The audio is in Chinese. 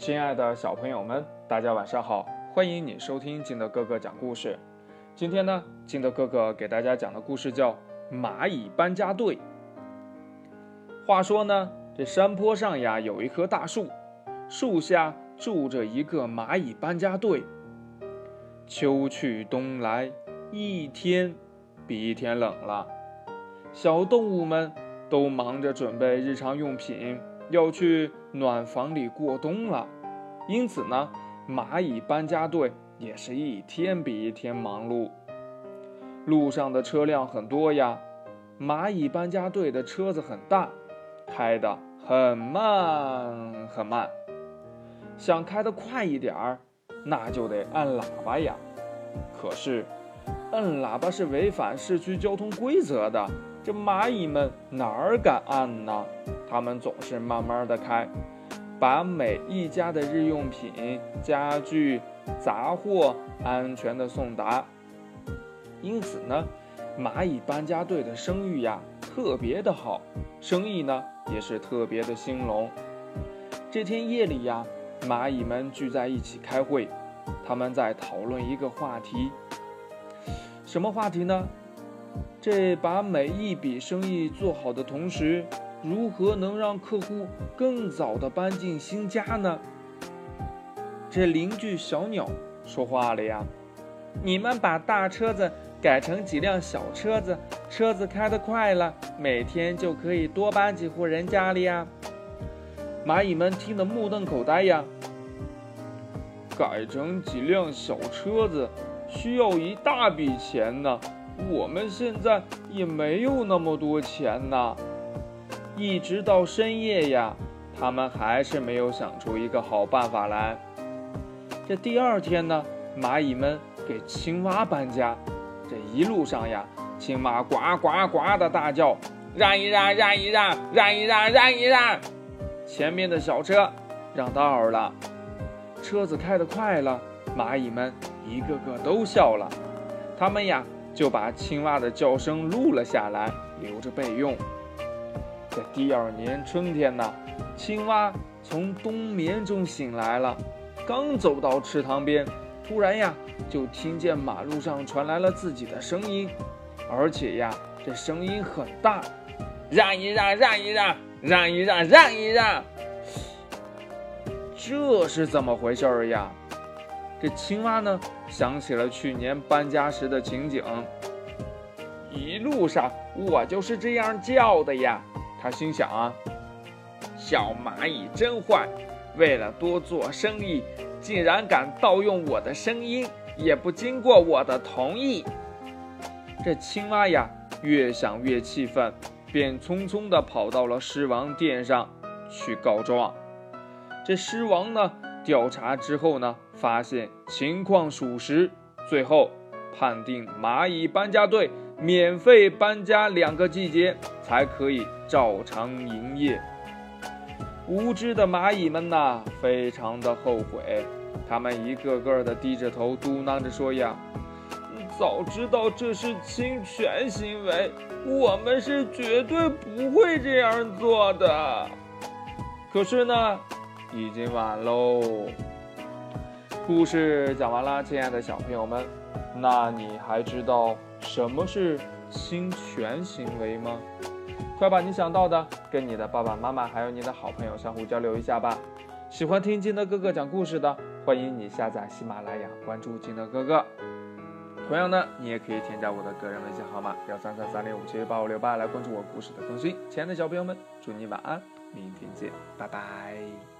亲爱的小朋友们，大家晚上好！欢迎你收听金德哥哥讲故事。今天呢，金德哥哥给大家讲的故事叫《蚂蚁搬家队》。话说呢，这山坡上呀有一棵大树，树下住着一个蚂蚁搬家队。秋去冬来，一天比一天冷了，小动物们都忙着准备日常用品。要去暖房里过冬了，因此呢，蚂蚁搬家队也是一天比一天忙碌。路上的车辆很多呀，蚂蚁搬家队的车子很大，开得很慢很慢。想开得快一点儿，那就得按喇叭呀。可是，按喇叭是违反市区交通规则的，这蚂蚁们哪儿敢按呢？他们总是慢慢的开，把每一家的日用品、家具、杂货安全的送达。因此呢，蚂蚁搬家队的声誉呀特别的好，生意呢也是特别的兴隆。这天夜里呀，蚂蚁们聚在一起开会，他们在讨论一个话题。什么话题呢？这把每一笔生意做好的同时。如何能让客户更早的搬进新家呢？这邻居小鸟说话了呀：“你们把大车子改成几辆小车子，车子开得快了，每天就可以多搬几户人家了呀。”蚂蚁们听得目瞪口呆呀。改成几辆小车子需要一大笔钱呢，我们现在也没有那么多钱呢。一直到深夜呀，他们还是没有想出一个好办法来。这第二天呢，蚂蚁们给青蛙搬家，这一路上呀，青蛙呱呱呱的大叫：“让一让，让一让，让一让，让一让！”前面的小车让道了，车子开得快了，蚂蚁们一个个都笑了。他们呀，就把青蛙的叫声录了下来，留着备用。在第二年春天呢，青蛙从冬眠中醒来了，刚走到池塘边，突然呀，就听见马路上传来了自己的声音，而且呀，这声音很大，让一让，让一让，让一让，让一让。这是怎么回事呀？这青蛙呢，想起了去年搬家时的情景，一路上我就是这样叫的呀。他心想啊，小蚂蚁真坏，为了多做生意，竟然敢盗用我的声音，也不经过我的同意。这青蛙呀，越想越气愤，便匆匆地跑到了狮王殿上去告状。这狮王呢，调查之后呢，发现情况属实，最后判定蚂蚁搬家队。免费搬家两个季节才可以照常营业。无知的蚂蚁们呐，非常的后悔，他们一个个的低着头嘟囔着说呀：“早知道这是侵权行为，我们是绝对不会这样做的。”可是呢，已经晚喽。故事讲完了，亲爱的小朋友们，那你还知道？什么是侵权行为吗？快把你想到的跟你的爸爸妈妈还有你的好朋友相互交流一下吧。喜欢听金德哥哥讲故事的，欢迎你下载喜马拉雅，关注金德哥哥。同样呢，你也可以添加我的个人微信号码幺三三三零五七八五六八来关注我故事的更新。亲爱的小朋友们，祝你晚安，明天见，拜拜。